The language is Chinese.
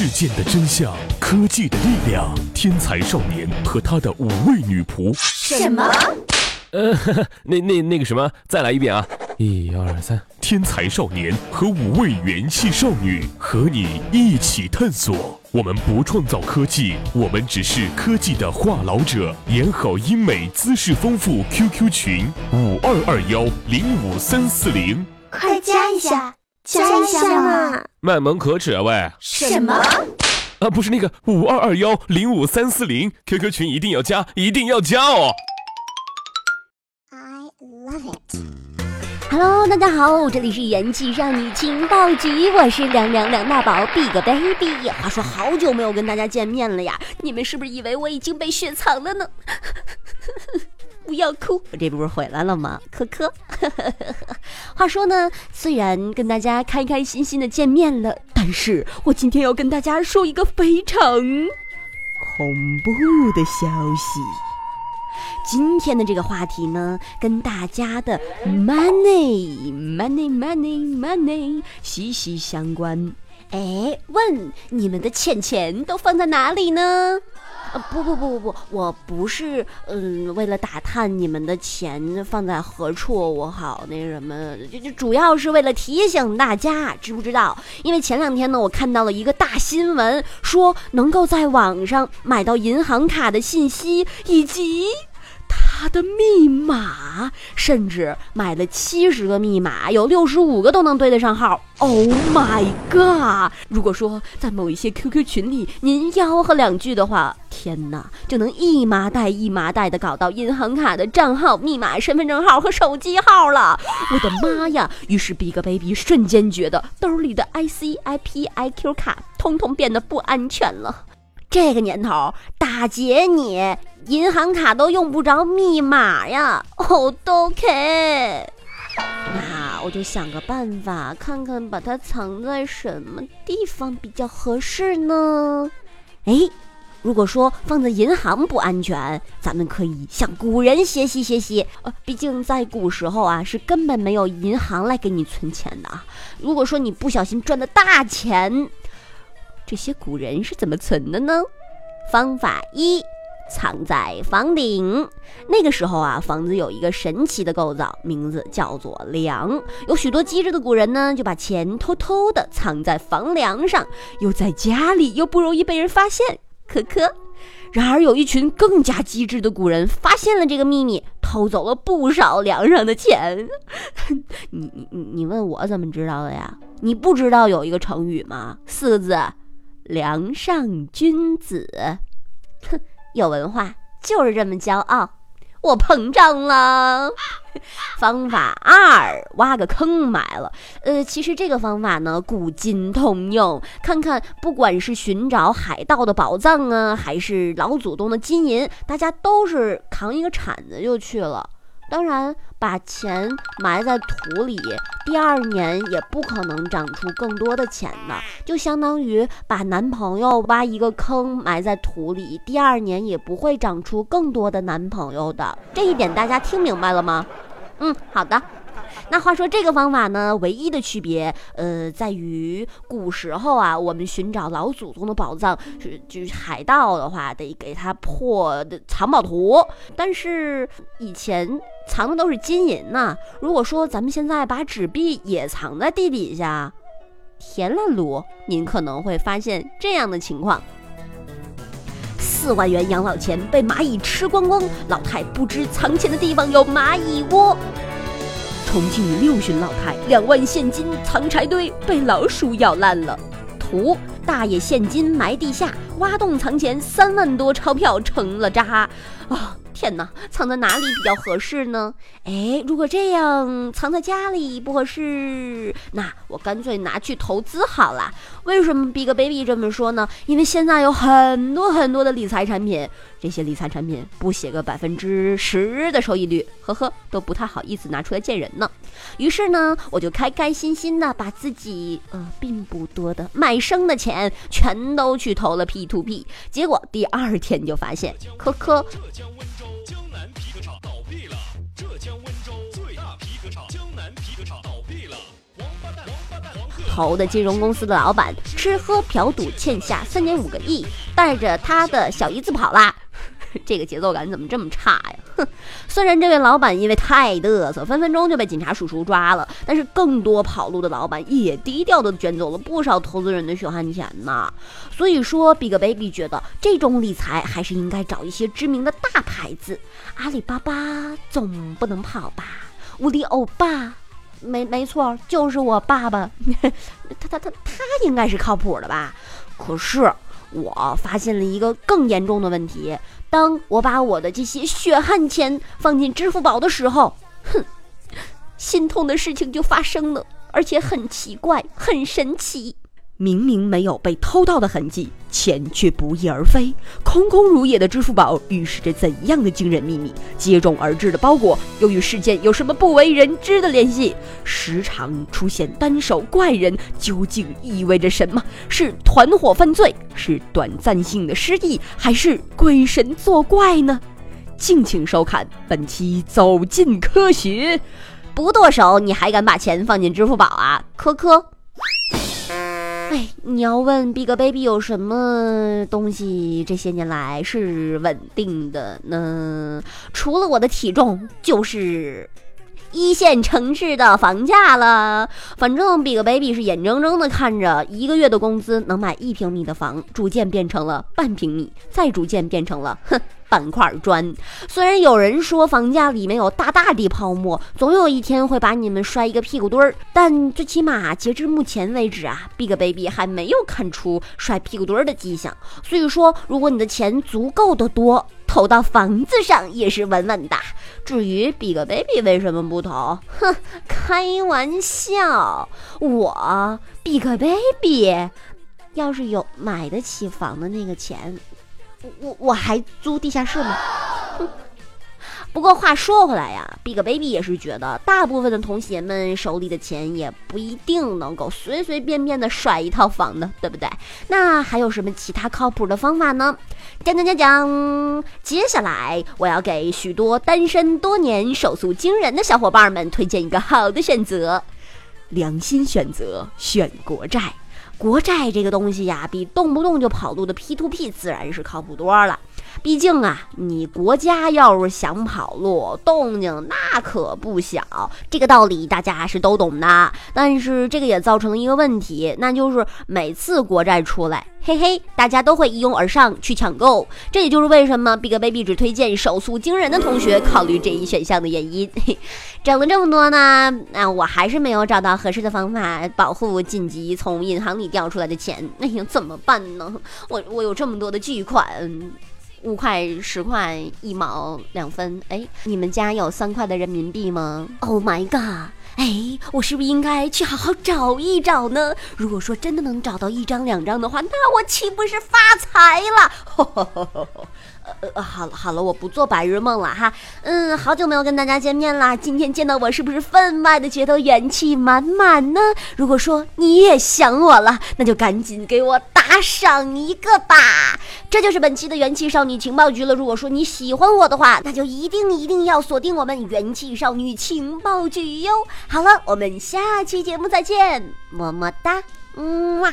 事件的真相，科技的力量，天才少年和他的五位女仆。什么？呃，那那那个什么，再来一遍啊！一二三，天才少年和五位元气少女和你一起探索。我们不创造科技，我们只是科技的话痨者。演好英美，姿势丰富。QQ 群五二二幺零五三四零，快加一下，加一下嘛！卖萌可耻啊喂！什么？啊，不是那个五二二幺零五三四零，QQ 群一定要加，一定要加哦！Hello，大家好，这里是元气少女情报局，我是凉凉凉大宝 Big Baby。话说好久没有跟大家见面了呀，你们是不是以为我已经被雪藏了呢？不要哭，我这不是回来了吗？科科。话说呢，虽然跟大家开开心心的见面了，但是我今天要跟大家说一个非常恐怖的消息。今天的这个话题呢，跟大家的 money money money money 息息相关。哎，问你们的钱钱都放在哪里呢？呃，不不不不不，我不是嗯，为了打探你们的钱放在何处，我好那什么，就就主要是为了提醒大家，知不知道？因为前两天呢，我看到了一个大新闻，说能够在网上买到银行卡的信息以及。他的密码，甚至买了七十个密码，有六十五个都能对得上号。Oh my god！如果说在某一些 QQ 群里您吆喝两句的话，天哪，就能一麻袋一麻袋的搞到银行卡的账号、密码、身份证号和手机号了。我的妈呀！于是 Big Baby 瞬间觉得兜里的 IC、IP、IQ 卡通通变得不安全了。这个年头，打劫你银行卡都用不着密码呀！哦，都 OK。那我就想个办法，看看把它藏在什么地方比较合适呢？哎，如果说放在银行不安全，咱们可以向古人学习学习。呃，毕竟在古时候啊，是根本没有银行来给你存钱的啊。如果说你不小心赚的大钱，这些古人是怎么存的呢？方法一，藏在房顶。那个时候啊，房子有一个神奇的构造，名字叫做梁。有许多机智的古人呢，就把钱偷偷的藏在房梁上，又在家里，又不容易被人发现。可可。然而，有一群更加机智的古人发现了这个秘密，偷走了不少梁上的钱。你你你你问我怎么知道的呀？你不知道有一个成语吗？四个字。梁上君子，哼，有文化就是这么骄傲。我膨胀了。方法二，挖个坑埋了。呃，其实这个方法呢，古今通用。看看，不管是寻找海盗的宝藏啊，还是老祖宗的金银，大家都是扛一个铲子就去了。当然，把钱埋在土里，第二年也不可能长出更多的钱的，就相当于把男朋友挖一个坑埋在土里，第二年也不会长出更多的男朋友的。这一点大家听明白了吗？嗯，好的。那话说这个方法呢，唯一的区别，呃，在于古时候啊，我们寻找老祖宗的宝藏，是就是海盗的话，得给他破的藏宝图。但是以前藏的都是金银呐。如果说咱们现在把纸币也藏在地底下，填了炉，您可能会发现这样的情况：四万元养老钱被蚂蚁吃光光，老太不知藏钱的地方有蚂蚁窝。重庆六旬老太两万现金藏柴堆，被老鼠咬烂了。图大爷现金埋地下，挖洞藏钱，三万多钞票成了渣。啊，天哪，藏在哪里比较合适呢？哎，如果这样藏在家里不合适，那我干脆拿去投资好了。为什么 Big Baby 这么说呢？因为现在有很多很多的理财产品，这些理财产品不写个百分之十的收益率，呵呵，都不太好意思拿出来见人呢。于是呢，我就开开心心的把自己呃并不多的卖生的钱全都去投了 P to P，结果第二天就发现，科科。浙江温州江南皮革厂倒闭了。浙江温州最大皮革厂江南皮革厂倒闭了。王八蛋，王八蛋，投的金融公司的老板吃喝嫖赌欠下三点五个亿，带着他的小姨子跑啦。这个节奏感怎么这么差呀？哼！虽然这位老板因为太嘚瑟，分分钟就被警察叔叔抓了，但是更多跑路的老板也低调的卷走了不少投资人的血汗钱呢。所以说，Big Baby 觉得这种理财还是应该找一些知名的大牌子，阿里巴巴总不能跑吧？无敌欧巴，没没错，就是我爸爸，他他他他应该是靠谱的吧？可是。我发现了一个更严重的问题：当我把我的这些血汗钱放进支付宝的时候，哼，心痛的事情就发生了，而且很奇怪，很神奇。明明没有被偷盗的痕迹，钱却不翼而飞，空空如也的支付宝预示着怎样的惊人秘密？接踵而至的包裹又与事件有什么不为人知的联系？时常出现单手怪人究竟意味着什么？是团伙犯罪？是短暂性的失忆？还是鬼神作怪呢？敬请收看本期《走进科学》。不剁手，你还敢把钱放进支付宝啊？科科。哎，你要问 Big Baby 有什么东西这些年来是稳定的呢？除了我的体重，就是一线城市的房价了。反正 Big Baby 是眼睁睁的看着一个月的工资能买一平米的房，逐渐变成了半平米，再逐渐变成了哼。半块砖，虽然有人说房价里面有大大的泡沫，总有一天会把你们摔一个屁股墩儿，但最起码截至目前为止啊，Big Baby 还没有看出摔屁股墩儿的迹象。所以说，如果你的钱足够的多，投到房子上也是稳稳的。至于 Big Baby 为什么不投，哼，开玩笑，我 Big Baby 要是有买得起房的那个钱。我我我还租地下室吗？哼 不过话说回来呀，Big Baby 也是觉得大部分的同学们手里的钱也不一定能够随随便便的甩一套房的，对不对？那还有什么其他靠谱的方法呢？讲讲讲讲，接下来我要给许多单身多年、手速惊人的小伙伴们推荐一个好的选择，良心选择，选国债。国债这个东西呀，比动不动就跑路的 P to P 自然是靠谱多了。毕竟啊，你国家要是想跑路，动静那可不小，这个道理大家是都懂的。但是这个也造成了一个问题，那就是每次国债出来，嘿嘿，大家都会一拥而上去抢购。这也就是为什么 Big Baby 只推荐手速惊人的同学考虑这一选项的原因。整了这么多呢，那我还是没有找到合适的方法保护紧急从银行里调出来的钱。哎呀，怎么办呢？我我有这么多的巨款。五块、十块、一毛、两分，哎，你们家有三块的人民币吗？Oh my god！哎，我是不是应该去好好找一找呢？如果说真的能找到一张、两张的话，那我岂不是发财了？呃，好了好了，我不做白日梦了哈。嗯，好久没有跟大家见面啦，今天见到我是不是分外的觉得元气满满呢？如果说你也想我了，那就赶紧给我打赏一个吧。这就是本期的元气少女情报局了。如果说你喜欢我的话，那就一定一定要锁定我们元气少女情报局哟。好了，我们下期节目再见，么么哒，嗯哇。